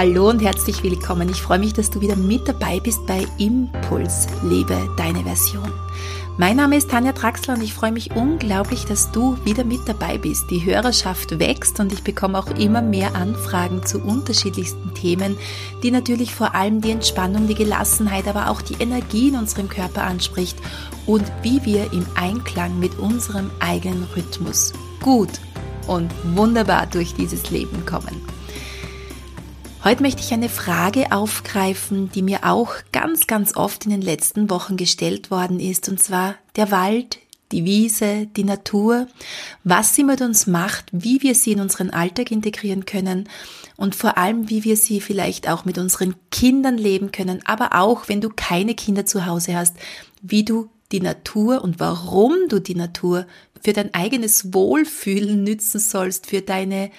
Hallo und herzlich willkommen. Ich freue mich, dass du wieder mit dabei bist bei Impuls, lebe deine Version. Mein Name ist Tanja Traxler und ich freue mich unglaublich, dass du wieder mit dabei bist. Die Hörerschaft wächst und ich bekomme auch immer mehr Anfragen zu unterschiedlichsten Themen, die natürlich vor allem die Entspannung, die Gelassenheit, aber auch die Energie in unserem Körper anspricht und wie wir im Einklang mit unserem eigenen Rhythmus gut und wunderbar durch dieses Leben kommen. Heute möchte ich eine Frage aufgreifen, die mir auch ganz, ganz oft in den letzten Wochen gestellt worden ist, und zwar der Wald, die Wiese, die Natur, was sie mit uns macht, wie wir sie in unseren Alltag integrieren können und vor allem, wie wir sie vielleicht auch mit unseren Kindern leben können, aber auch, wenn du keine Kinder zu Hause hast, wie du die Natur und warum du die Natur für dein eigenes Wohlfühlen nützen sollst, für deine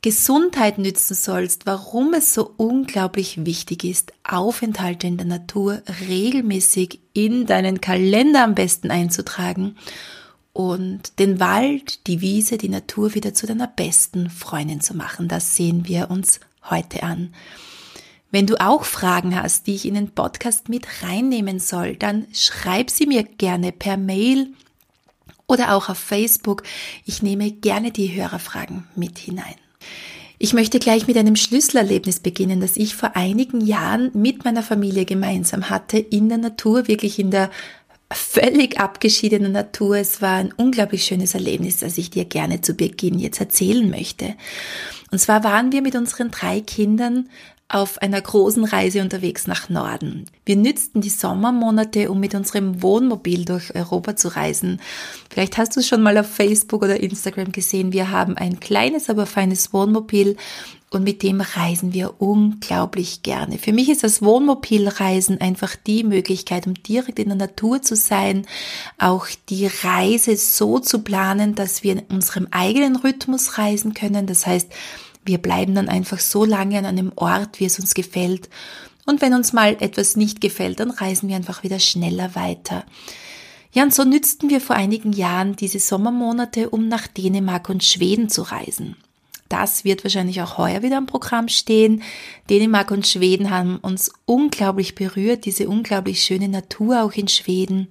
Gesundheit nützen sollst, warum es so unglaublich wichtig ist, Aufenthalte in der Natur regelmäßig in deinen Kalender am besten einzutragen und den Wald, die Wiese, die Natur wieder zu deiner besten Freundin zu machen. Das sehen wir uns heute an. Wenn du auch Fragen hast, die ich in den Podcast mit reinnehmen soll, dann schreib sie mir gerne per Mail oder auch auf Facebook. Ich nehme gerne die Hörerfragen mit hinein. Ich möchte gleich mit einem Schlüsselerlebnis beginnen, das ich vor einigen Jahren mit meiner Familie gemeinsam hatte, in der Natur, wirklich in der völlig abgeschiedenen Natur. Es war ein unglaublich schönes Erlebnis, das ich dir gerne zu Beginn jetzt erzählen möchte. Und zwar waren wir mit unseren drei Kindern auf einer großen Reise unterwegs nach Norden. Wir nützten die Sommermonate, um mit unserem Wohnmobil durch Europa zu reisen. Vielleicht hast du es schon mal auf Facebook oder Instagram gesehen. Wir haben ein kleines, aber feines Wohnmobil und mit dem reisen wir unglaublich gerne. Für mich ist das Wohnmobilreisen einfach die Möglichkeit, um direkt in der Natur zu sein, auch die Reise so zu planen, dass wir in unserem eigenen Rhythmus reisen können. Das heißt, wir bleiben dann einfach so lange an einem Ort, wie es uns gefällt. Und wenn uns mal etwas nicht gefällt, dann reisen wir einfach wieder schneller weiter. Ja, und so nützten wir vor einigen Jahren diese Sommermonate, um nach Dänemark und Schweden zu reisen. Das wird wahrscheinlich auch heuer wieder im Programm stehen. Dänemark und Schweden haben uns unglaublich berührt, diese unglaublich schöne Natur auch in Schweden.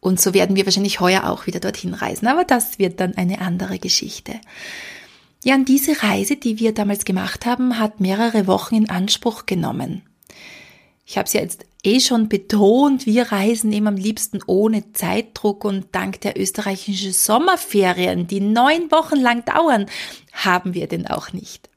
Und so werden wir wahrscheinlich heuer auch wieder dorthin reisen. Aber das wird dann eine andere Geschichte. Ja, und diese Reise, die wir damals gemacht haben, hat mehrere Wochen in Anspruch genommen. Ich habe es ja jetzt eh schon betont, wir reisen eben am liebsten ohne Zeitdruck und dank der österreichischen Sommerferien, die neun Wochen lang dauern, haben wir den auch nicht.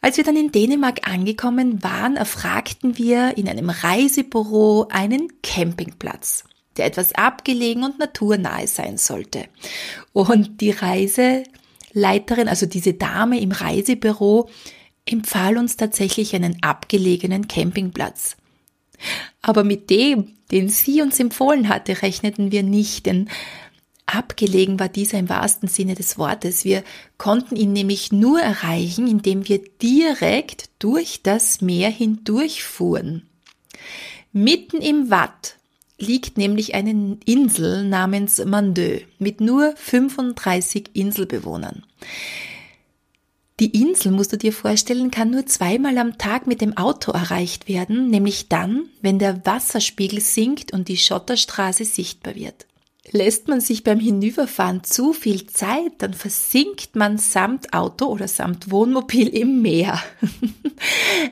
Als wir dann in Dänemark angekommen waren, erfragten wir in einem Reisebüro einen Campingplatz, der etwas abgelegen und naturnahe sein sollte. Und die Reise Leiterin, also diese Dame im Reisebüro, empfahl uns tatsächlich einen abgelegenen Campingplatz. Aber mit dem, den sie uns empfohlen hatte, rechneten wir nicht, denn abgelegen war dieser im wahrsten Sinne des Wortes. Wir konnten ihn nämlich nur erreichen, indem wir direkt durch das Meer hindurchfuhren. Mitten im Watt liegt nämlich eine Insel namens Mandeux mit nur 35 Inselbewohnern. Die Insel, musst du dir vorstellen, kann nur zweimal am Tag mit dem Auto erreicht werden, nämlich dann, wenn der Wasserspiegel sinkt und die Schotterstraße sichtbar wird. Lässt man sich beim Hinüberfahren zu viel Zeit, dann versinkt man samt Auto oder samt Wohnmobil im Meer.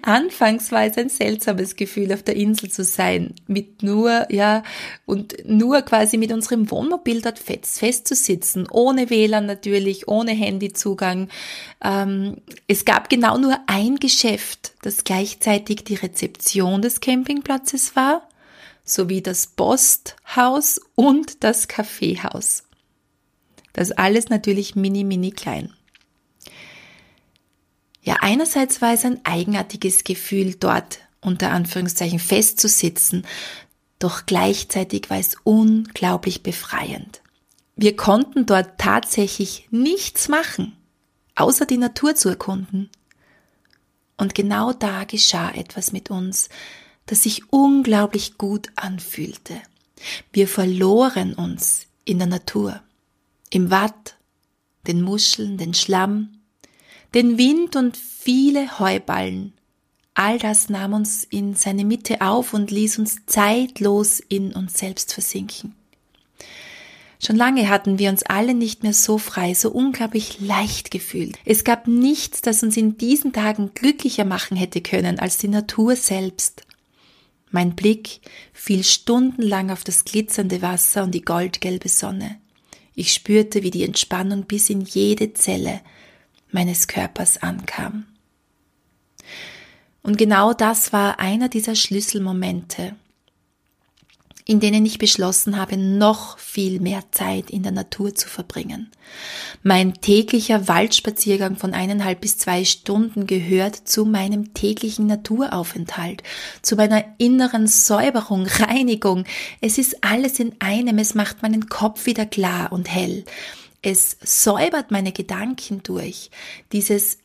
Anfangs war es ein seltsames Gefühl, auf der Insel zu sein, mit nur, ja, und nur quasi mit unserem Wohnmobil dort fest, festzusitzen, ohne WLAN natürlich, ohne Handyzugang. Ähm, es gab genau nur ein Geschäft, das gleichzeitig die Rezeption des Campingplatzes war sowie das Posthaus und das Kaffeehaus. Das alles natürlich mini, mini klein. Ja, einerseits war es ein eigenartiges Gefühl, dort unter Anführungszeichen festzusitzen, doch gleichzeitig war es unglaublich befreiend. Wir konnten dort tatsächlich nichts machen, außer die Natur zu erkunden. Und genau da geschah etwas mit uns, das sich unglaublich gut anfühlte. Wir verloren uns in der Natur, im Watt, den Muscheln, den Schlamm, Den Wind und viele Heuballen. All das nahm uns in seine Mitte auf und ließ uns zeitlos in uns selbst versinken. Schon lange hatten wir uns alle nicht mehr so frei, so unglaublich leicht gefühlt. Es gab nichts, das uns in diesen Tagen glücklicher machen hätte können als die Natur selbst. Mein Blick fiel stundenlang auf das glitzernde Wasser und die goldgelbe Sonne. Ich spürte, wie die Entspannung bis in jede Zelle meines Körpers ankam. Und genau das war einer dieser Schlüsselmomente, in denen ich beschlossen habe, noch viel mehr Zeit in der Natur zu verbringen. Mein täglicher Waldspaziergang von eineinhalb bis zwei Stunden gehört zu meinem täglichen Naturaufenthalt, zu meiner inneren Säuberung, Reinigung. Es ist alles in einem, es macht meinen Kopf wieder klar und hell. Es säubert meine Gedanken durch. Dieses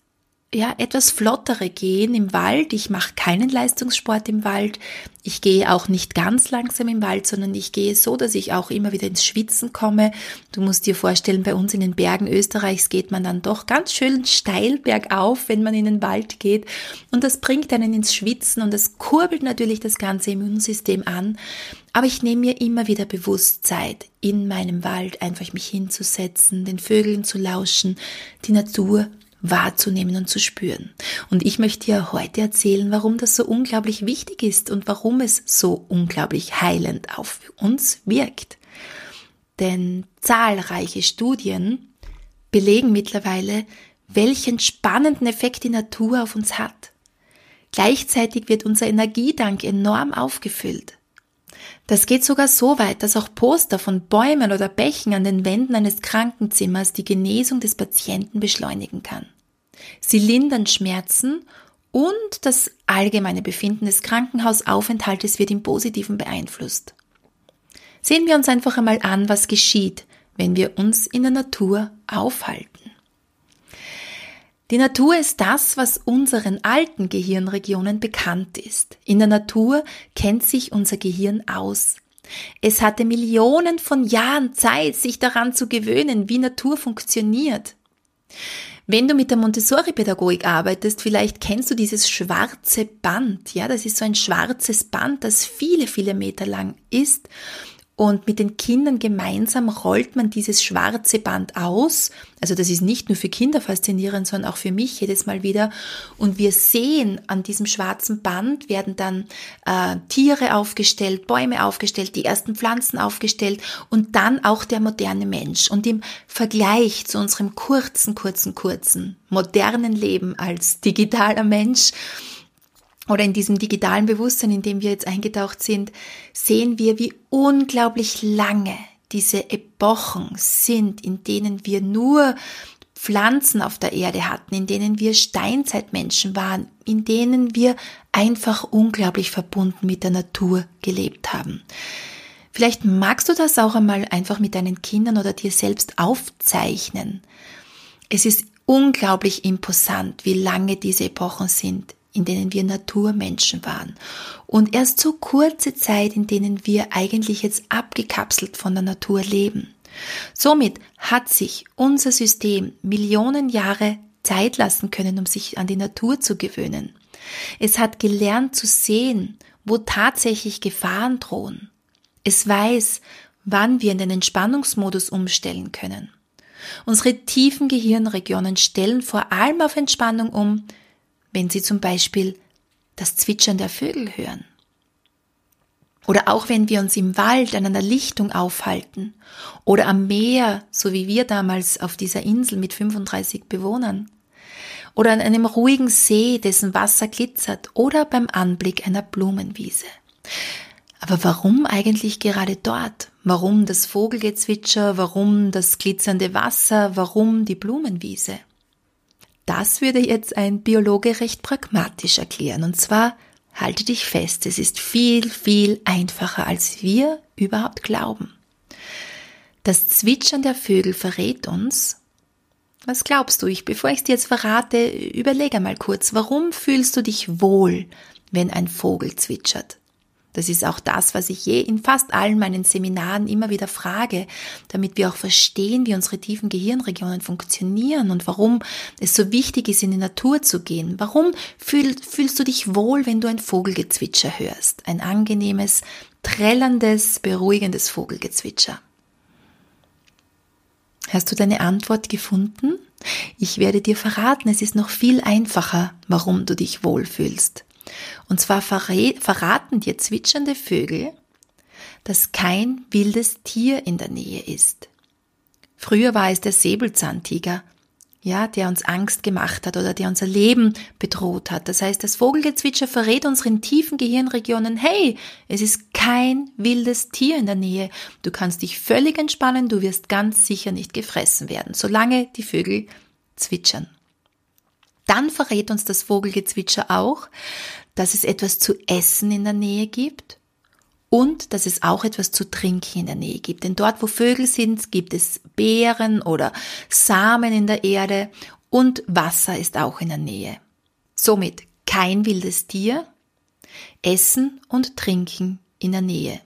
ja, etwas flottere gehen im Wald. Ich mache keinen Leistungssport im Wald. Ich gehe auch nicht ganz langsam im Wald, sondern ich gehe so, dass ich auch immer wieder ins Schwitzen komme. Du musst dir vorstellen, bei uns in den Bergen Österreichs geht man dann doch ganz schön steil bergauf, wenn man in den Wald geht. Und das bringt einen ins Schwitzen und das kurbelt natürlich das ganze Immunsystem an. Aber ich nehme mir immer wieder bewusst Zeit, in meinem Wald einfach mich hinzusetzen, den Vögeln zu lauschen, die Natur wahrzunehmen und zu spüren. Und ich möchte dir heute erzählen, warum das so unglaublich wichtig ist und warum es so unglaublich heilend auf uns wirkt. Denn zahlreiche Studien belegen mittlerweile, welchen spannenden Effekt die Natur auf uns hat. Gleichzeitig wird unser Energiedank enorm aufgefüllt. Das geht sogar so weit, dass auch Poster von Bäumen oder Bächen an den Wänden eines Krankenzimmers die Genesung des Patienten beschleunigen kann. Sie lindern Schmerzen und das allgemeine Befinden des Krankenhausaufenthaltes wird im Positiven beeinflusst. Sehen wir uns einfach einmal an, was geschieht, wenn wir uns in der Natur aufhalten. Die Natur ist das, was unseren alten Gehirnregionen bekannt ist. In der Natur kennt sich unser Gehirn aus. Es hatte Millionen von Jahren Zeit, sich daran zu gewöhnen, wie Natur funktioniert. Wenn du mit der Montessori-Pädagogik arbeitest, vielleicht kennst du dieses schwarze Band. Ja, das ist so ein schwarzes Band, das viele, viele Meter lang ist und mit den Kindern gemeinsam rollt man dieses schwarze Band aus. Also das ist nicht nur für Kinder faszinierend, sondern auch für mich jedes Mal wieder. Und wir sehen an diesem schwarzen Band werden dann äh, Tiere aufgestellt, Bäume aufgestellt, die ersten Pflanzen aufgestellt und dann auch der moderne Mensch. Und im Vergleich zu unserem kurzen, kurzen, kurzen modernen Leben als digitaler Mensch, oder in diesem digitalen Bewusstsein, in dem wir jetzt eingetaucht sind, sehen wir, wie unglaublich lange diese Epochen sind, in denen wir nur Pflanzen auf der Erde hatten, in denen wir Steinzeitmenschen waren, in denen wir einfach unglaublich verbunden mit der Natur gelebt haben. Vielleicht magst du das auch einmal einfach mit deinen Kindern oder dir selbst aufzeichnen. Es ist unglaublich imposant, wie lange diese Epochen sind in denen wir Naturmenschen waren. Und erst so kurze Zeit, in denen wir eigentlich jetzt abgekapselt von der Natur leben. Somit hat sich unser System Millionen Jahre Zeit lassen können, um sich an die Natur zu gewöhnen. Es hat gelernt zu sehen, wo tatsächlich Gefahren drohen. Es weiß, wann wir in den Entspannungsmodus umstellen können. Unsere tiefen Gehirnregionen stellen vor allem auf Entspannung um, wenn Sie zum Beispiel das Zwitschern der Vögel hören. Oder auch wenn wir uns im Wald an einer Lichtung aufhalten oder am Meer, so wie wir damals auf dieser Insel mit 35 Bewohnern. Oder an einem ruhigen See, dessen Wasser glitzert oder beim Anblick einer Blumenwiese. Aber warum eigentlich gerade dort? Warum das Vogelgezwitscher? Warum das glitzernde Wasser? Warum die Blumenwiese? Das würde jetzt ein Biologe recht pragmatisch erklären. Und zwar, halte dich fest, es ist viel, viel einfacher, als wir überhaupt glauben. Das Zwitschern der Vögel verrät uns, was glaubst du? Ich, bevor ich es dir jetzt verrate, überlege mal kurz, warum fühlst du dich wohl, wenn ein Vogel zwitschert? Das ist auch das, was ich je in fast allen meinen Seminaren immer wieder frage, damit wir auch verstehen, wie unsere tiefen Gehirnregionen funktionieren und warum es so wichtig ist, in die Natur zu gehen. Warum fühl, fühlst du dich wohl, wenn du ein Vogelgezwitscher hörst? Ein angenehmes, trällerndes, beruhigendes Vogelgezwitscher. Hast du deine Antwort gefunden? Ich werde dir verraten, es ist noch viel einfacher, warum du dich wohlfühlst. Und zwar verraten dir zwitschernde Vögel, dass kein wildes Tier in der Nähe ist. Früher war es der Säbelzahntiger, ja, der uns Angst gemacht hat oder der unser Leben bedroht hat. Das heißt, das Vogelgezwitscher verrät unseren tiefen Gehirnregionen, hey, es ist kein wildes Tier in der Nähe. Du kannst dich völlig entspannen, du wirst ganz sicher nicht gefressen werden, solange die Vögel zwitschern. Dann verrät uns das Vogelgezwitscher auch, dass es etwas zu essen in der Nähe gibt und dass es auch etwas zu trinken in der Nähe gibt. Denn dort, wo Vögel sind, gibt es Beeren oder Samen in der Erde und Wasser ist auch in der Nähe. Somit kein wildes Tier, Essen und Trinken in der Nähe.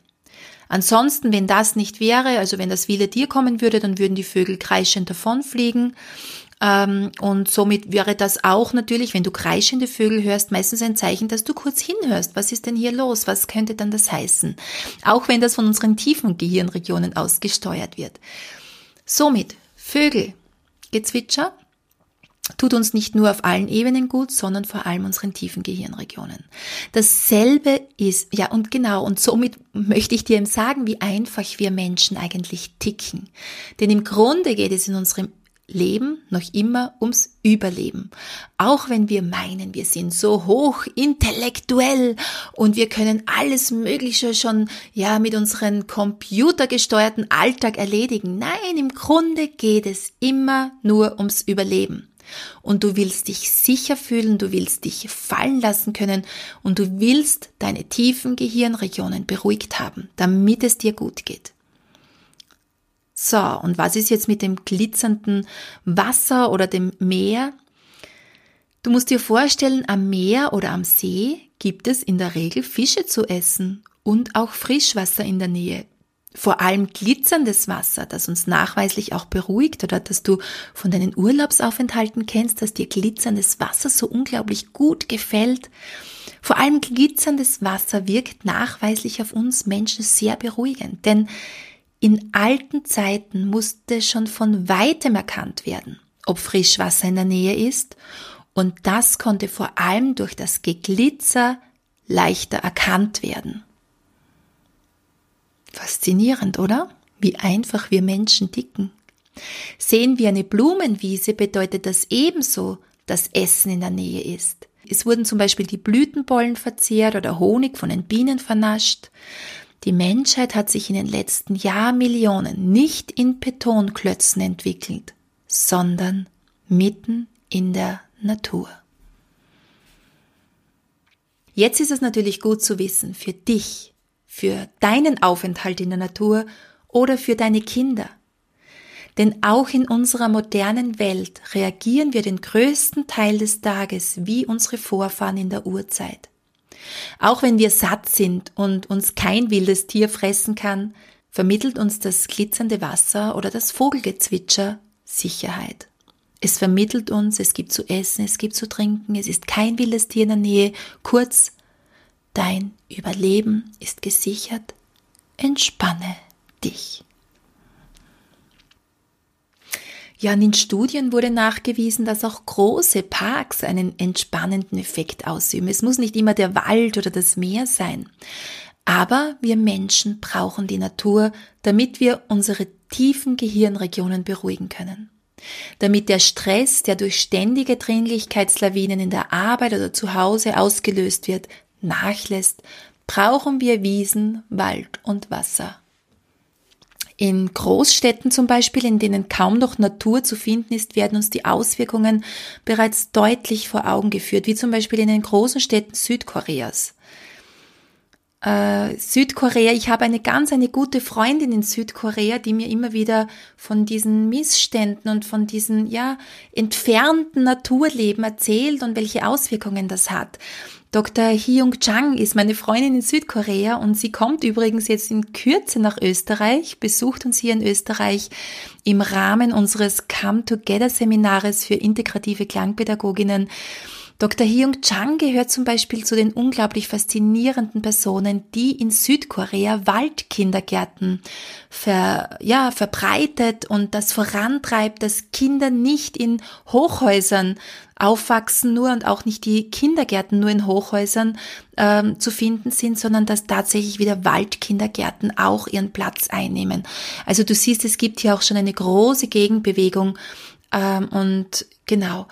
Ansonsten, wenn das nicht wäre, also wenn das wilde Tier kommen würde, dann würden die Vögel kreischend davonfliegen und somit wäre das auch natürlich, wenn du kreischende Vögel hörst, meistens ein Zeichen, dass du kurz hinhörst. Was ist denn hier los? Was könnte dann das heißen? Auch wenn das von unseren tiefen Gehirnregionen aus gesteuert wird. Somit, Vögel, Gezwitscher, tut uns nicht nur auf allen Ebenen gut, sondern vor allem unseren tiefen Gehirnregionen. Dasselbe ist, ja und genau, und somit möchte ich dir eben sagen, wie einfach wir Menschen eigentlich ticken. Denn im Grunde geht es in unserem Leben noch immer ums Überleben. Auch wenn wir meinen, wir sind so hoch intellektuell und wir können alles Mögliche schon, ja, mit unserem computergesteuerten Alltag erledigen. Nein, im Grunde geht es immer nur ums Überleben. Und du willst dich sicher fühlen, du willst dich fallen lassen können und du willst deine tiefen Gehirnregionen beruhigt haben, damit es dir gut geht. So, und was ist jetzt mit dem glitzernden Wasser oder dem Meer? Du musst dir vorstellen, am Meer oder am See gibt es in der Regel Fische zu essen und auch Frischwasser in der Nähe. Vor allem glitzerndes Wasser, das uns nachweislich auch beruhigt oder dass du von deinen Urlaubsaufenthalten kennst, dass dir glitzerndes Wasser so unglaublich gut gefällt. Vor allem glitzerndes Wasser wirkt nachweislich auf uns Menschen sehr beruhigend, denn in alten Zeiten musste schon von weitem erkannt werden, ob Frischwasser in der Nähe ist, und das konnte vor allem durch das Geglitzer leichter erkannt werden. Faszinierend, oder? Wie einfach wir Menschen dicken. Sehen wir eine Blumenwiese, bedeutet das ebenso, dass Essen in der Nähe ist. Es wurden zum Beispiel die Blütenbollen verzehrt oder Honig von den Bienen vernascht. Die Menschheit hat sich in den letzten Jahrmillionen nicht in Betonklötzen entwickelt, sondern mitten in der Natur. Jetzt ist es natürlich gut zu wissen, für dich, für deinen Aufenthalt in der Natur oder für deine Kinder. Denn auch in unserer modernen Welt reagieren wir den größten Teil des Tages wie unsere Vorfahren in der Urzeit. Auch wenn wir satt sind und uns kein wildes Tier fressen kann, vermittelt uns das glitzernde Wasser oder das Vogelgezwitscher Sicherheit. Es vermittelt uns, es gibt zu essen, es gibt zu trinken, es ist kein wildes Tier in der Nähe. Kurz, dein Überleben ist gesichert. Entspanne dich. Ja, und in Studien wurde nachgewiesen, dass auch große Parks einen entspannenden Effekt ausüben. Es muss nicht immer der Wald oder das Meer sein. Aber wir Menschen brauchen die Natur, damit wir unsere tiefen Gehirnregionen beruhigen können. Damit der Stress, der durch ständige Dringlichkeitslawinen in der Arbeit oder zu Hause ausgelöst wird, nachlässt, brauchen wir Wiesen, Wald und Wasser. In Großstädten zum Beispiel, in denen kaum noch Natur zu finden ist, werden uns die Auswirkungen bereits deutlich vor Augen geführt, wie zum Beispiel in den großen Städten Südkoreas. äh, Südkorea. Ich habe eine ganz eine gute Freundin in Südkorea, die mir immer wieder von diesen Missständen und von diesen ja entfernten Naturleben erzählt und welche Auswirkungen das hat. Dr. Hyung Chang ist meine Freundin in Südkorea und sie kommt übrigens jetzt in Kürze nach Österreich, besucht uns hier in Österreich im Rahmen unseres Come Together Seminares für integrative Klangpädagoginnen. Dr. Hyung Chang gehört zum Beispiel zu den unglaublich faszinierenden Personen, die in Südkorea Waldkindergärten ver, ja, verbreitet und das vorantreibt, dass Kinder nicht in Hochhäusern aufwachsen nur und auch nicht die Kindergärten nur in Hochhäusern ähm, zu finden sind, sondern dass tatsächlich wieder Waldkindergärten auch ihren Platz einnehmen. Also du siehst, es gibt hier auch schon eine große Gegenbewegung und genau,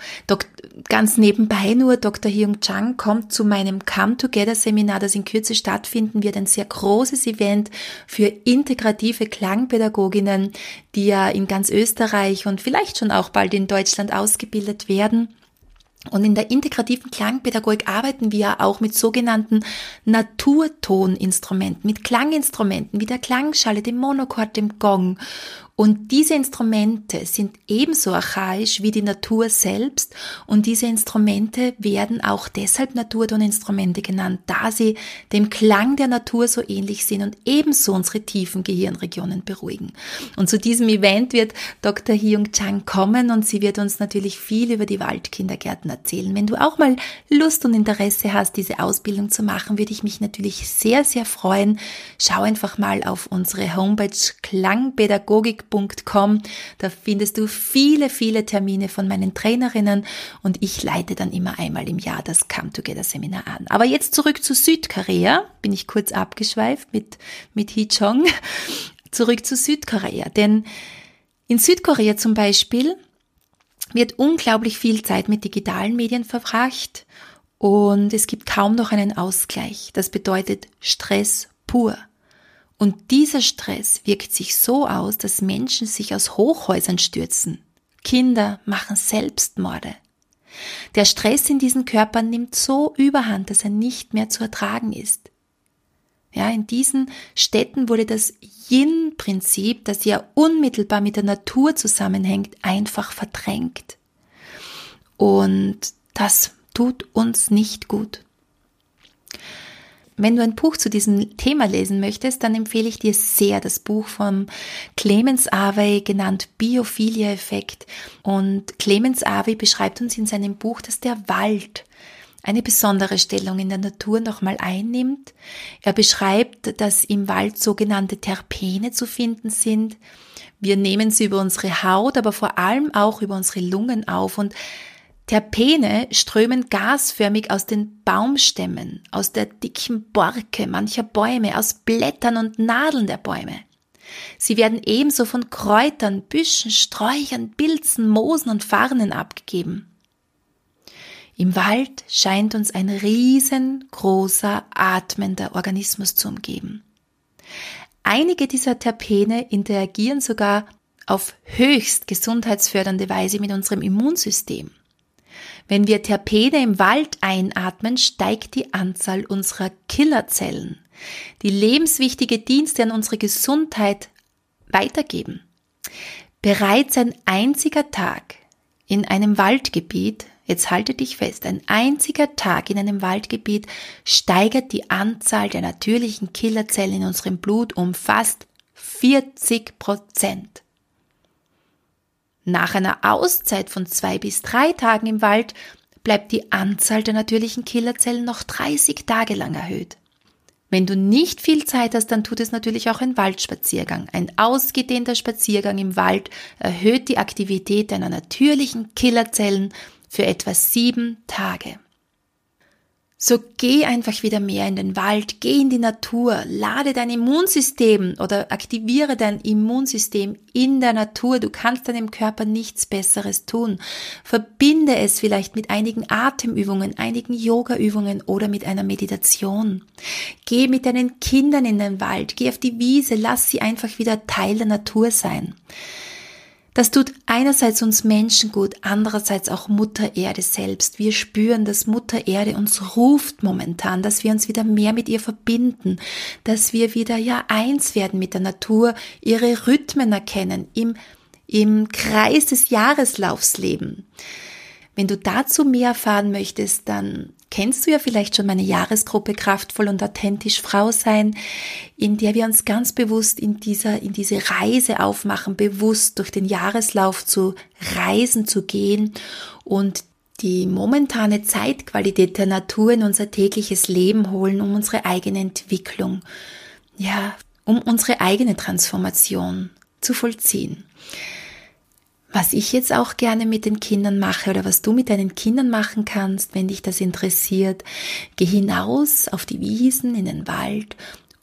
ganz nebenbei nur, Dr. Hyung Chang kommt zu meinem Come Together Seminar, das in Kürze stattfinden wird, ein sehr großes Event für integrative Klangpädagoginnen, die ja in ganz Österreich und vielleicht schon auch bald in Deutschland ausgebildet werden. Und in der integrativen Klangpädagogik arbeiten wir auch mit sogenannten Naturtoninstrumenten, mit Klanginstrumenten wie der Klangschale, dem Monochord, dem Gong. Und diese Instrumente sind ebenso archaisch wie die Natur selbst und diese Instrumente werden auch deshalb Naturtoninstrumente genannt, da sie dem Klang der Natur so ähnlich sind und ebenso unsere tiefen Gehirnregionen beruhigen. Und zu diesem Event wird Dr. Hyung Chang kommen und sie wird uns natürlich viel über die Waldkindergärten erzählen. Wenn du auch mal Lust und Interesse hast, diese Ausbildung zu machen, würde ich mich natürlich sehr, sehr freuen. Schau einfach mal auf unsere Homepage klangpädagogik www.coaching.com. Da findest du viele, viele Termine von meinen Trainerinnen und ich leite dann immer einmal im Jahr das Come Together Seminar an. Aber jetzt zurück zu Südkorea. Bin ich kurz abgeschweift mit, mit Hee Chong. Zurück zu Südkorea. Denn in Südkorea zum Beispiel wird unglaublich viel Zeit mit digitalen Medien verbracht und es gibt kaum noch einen Ausgleich. Das bedeutet Stress pur. Und dieser Stress wirkt sich so aus, dass Menschen sich aus Hochhäusern stürzen. Kinder machen Selbstmorde. Der Stress in diesen Körpern nimmt so überhand, dass er nicht mehr zu ertragen ist. Ja, in diesen Städten wurde das Yin-Prinzip, das ja unmittelbar mit der Natur zusammenhängt, einfach verdrängt. Und das tut uns nicht gut. Wenn du ein Buch zu diesem Thema lesen möchtest, dann empfehle ich dir sehr das Buch von Clemens Avey, genannt Biophilia-Effekt. Und Clemens Avey beschreibt uns in seinem Buch, dass der Wald eine besondere Stellung in der Natur nochmal einnimmt. Er beschreibt, dass im Wald sogenannte Terpene zu finden sind. Wir nehmen sie über unsere Haut, aber vor allem auch über unsere Lungen auf und Terpene strömen gasförmig aus den Baumstämmen, aus der dicken Borke mancher Bäume, aus Blättern und Nadeln der Bäume. Sie werden ebenso von Kräutern, Büschen, Sträuchern, Pilzen, Moosen und Farnen abgegeben. Im Wald scheint uns ein riesengroßer, atmender Organismus zu umgeben. Einige dieser Terpene interagieren sogar auf höchst gesundheitsfördernde Weise mit unserem Immunsystem. Wenn wir Terpene im Wald einatmen, steigt die Anzahl unserer Killerzellen, die lebenswichtige Dienste an unsere Gesundheit weitergeben. Bereits ein einziger Tag in einem Waldgebiet, jetzt halte dich fest, ein einziger Tag in einem Waldgebiet steigert die Anzahl der natürlichen Killerzellen in unserem Blut um fast 40 Prozent. Nach einer Auszeit von zwei bis drei Tagen im Wald bleibt die Anzahl der natürlichen Killerzellen noch 30 Tage lang erhöht. Wenn du nicht viel Zeit hast, dann tut es natürlich auch ein Waldspaziergang. Ein ausgedehnter Spaziergang im Wald erhöht die Aktivität deiner natürlichen Killerzellen für etwa sieben Tage. So geh einfach wieder mehr in den Wald, geh in die Natur, lade dein Immunsystem oder aktiviere dein Immunsystem in der Natur. Du kannst deinem Körper nichts Besseres tun. Verbinde es vielleicht mit einigen Atemübungen, einigen Yogaübungen oder mit einer Meditation. Geh mit deinen Kindern in den Wald, geh auf die Wiese, lass sie einfach wieder Teil der Natur sein. Das tut einerseits uns Menschen gut, andererseits auch Mutter Erde selbst. Wir spüren, dass Mutter Erde uns ruft momentan, dass wir uns wieder mehr mit ihr verbinden, dass wir wieder ja eins werden mit der Natur, ihre Rhythmen erkennen, im, im Kreis des Jahreslaufs leben. Wenn du dazu mehr erfahren möchtest, dann kennst du ja vielleicht schon meine Jahresgruppe Kraftvoll und authentisch Frau sein, in der wir uns ganz bewusst in dieser, in diese Reise aufmachen, bewusst durch den Jahreslauf zu reisen, zu gehen und die momentane Zeitqualität der Natur in unser tägliches Leben holen, um unsere eigene Entwicklung, ja, um unsere eigene Transformation zu vollziehen. Was ich jetzt auch gerne mit den Kindern mache oder was du mit deinen Kindern machen kannst, wenn dich das interessiert, geh hinaus auf die Wiesen, in den Wald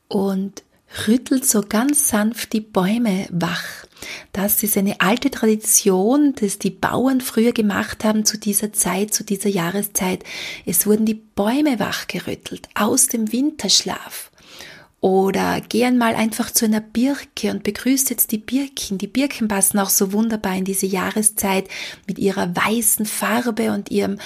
und rüttelt so ganz sanft die Bäume wach. Das ist eine alte Tradition, dass die Bauern früher gemacht haben zu dieser Zeit, zu dieser Jahreszeit. Es wurden die Bäume wachgerüttelt aus dem Winterschlaf. Oder geh einmal einfach zu einer Birke und begrüßt jetzt die Birken. Die Birken passen auch so wunderbar in diese Jahreszeit mit ihrer weißen Farbe und ihrem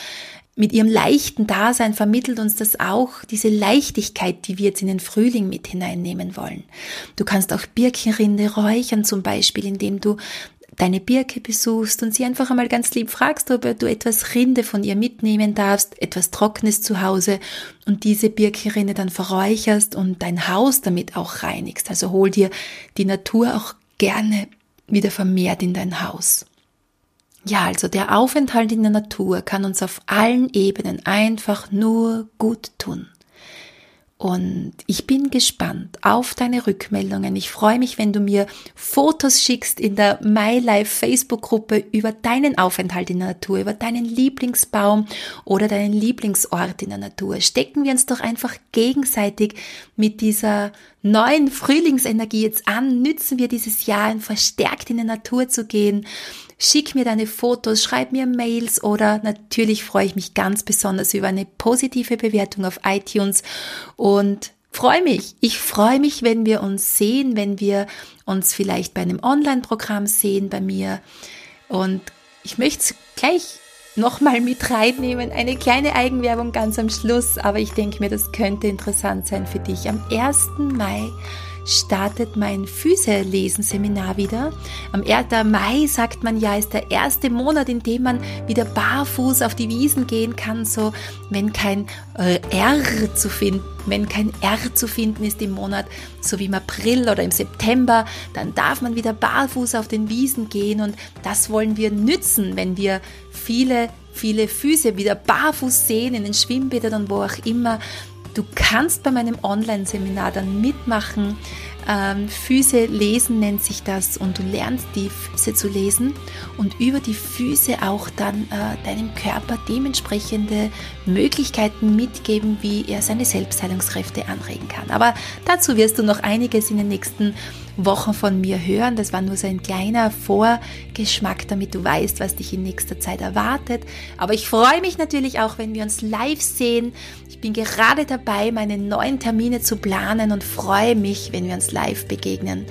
mit ihrem leichten Dasein vermittelt uns das auch diese Leichtigkeit, die wir jetzt in den Frühling mit hineinnehmen wollen. Du kannst auch Birkenrinde räuchern zum Beispiel, indem du deine Birke besuchst und sie einfach einmal ganz lieb fragst, ob du etwas Rinde von ihr mitnehmen darfst, etwas Trockenes zu Hause und diese Birkenrinde dann verräucherst und dein Haus damit auch reinigst. Also hol dir die Natur auch gerne wieder vermehrt in dein Haus. Ja, also der Aufenthalt in der Natur kann uns auf allen Ebenen einfach nur gut tun. Und ich bin gespannt auf deine Rückmeldungen. Ich freue mich, wenn du mir Fotos schickst in der MyLife Facebook-Gruppe über deinen Aufenthalt in der Natur, über deinen Lieblingsbaum oder deinen Lieblingsort in der Natur. Stecken wir uns doch einfach gegenseitig mit dieser neuen Frühlingsenergie jetzt an. Nützen wir dieses Jahr, verstärkt in die Natur zu gehen Schick mir deine Fotos, schreib mir Mails oder natürlich freue ich mich ganz besonders über eine positive Bewertung auf iTunes und freue mich. Ich freue mich, wenn wir uns sehen, wenn wir uns vielleicht bei einem Online-Programm sehen bei mir. Und ich möchte gleich nochmal mit reinnehmen, eine kleine Eigenwerbung ganz am Schluss, aber ich denke mir, das könnte interessant sein für dich. Am 1. Mai startet mein Füße-Lesen-Seminar wieder. Am 1. Mai sagt man ja, ist der erste Monat, in dem man wieder barfuß auf die Wiesen gehen kann, so wenn kein äh, R zu finden, wenn kein R zu finden ist im Monat, so wie im April oder im September, dann darf man wieder barfuß auf den Wiesen gehen und das wollen wir nützen, wenn wir viele viele Füße wieder barfuß sehen in den Schwimmbädern und wo auch immer, Du kannst bei meinem Online-Seminar dann mitmachen. Ähm, Füße lesen nennt sich das und du lernst die Füße zu lesen und über die Füße auch dann äh, deinem Körper dementsprechende Möglichkeiten mitgeben, wie er seine Selbstheilungskräfte anregen kann. Aber dazu wirst du noch einiges in den nächsten Wochen von mir hören. Das war nur so ein kleiner Vorgeschmack, damit du weißt, was dich in nächster Zeit erwartet. Aber ich freue mich natürlich auch, wenn wir uns live sehen. Ich bin gerade dabei, meine neuen Termine zu planen und freue mich, wenn wir uns live begegnen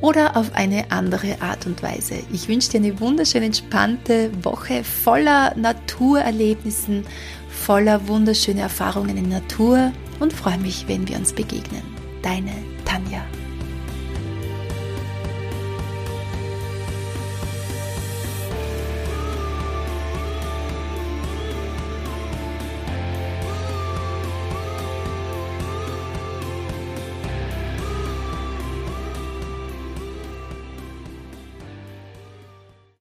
oder auf eine andere Art und Weise. Ich wünsche dir eine wunderschöne, entspannte Woche voller Naturerlebnissen, voller wunderschöner Erfahrungen in Natur und freue mich, wenn wir uns begegnen. Deine Tanja.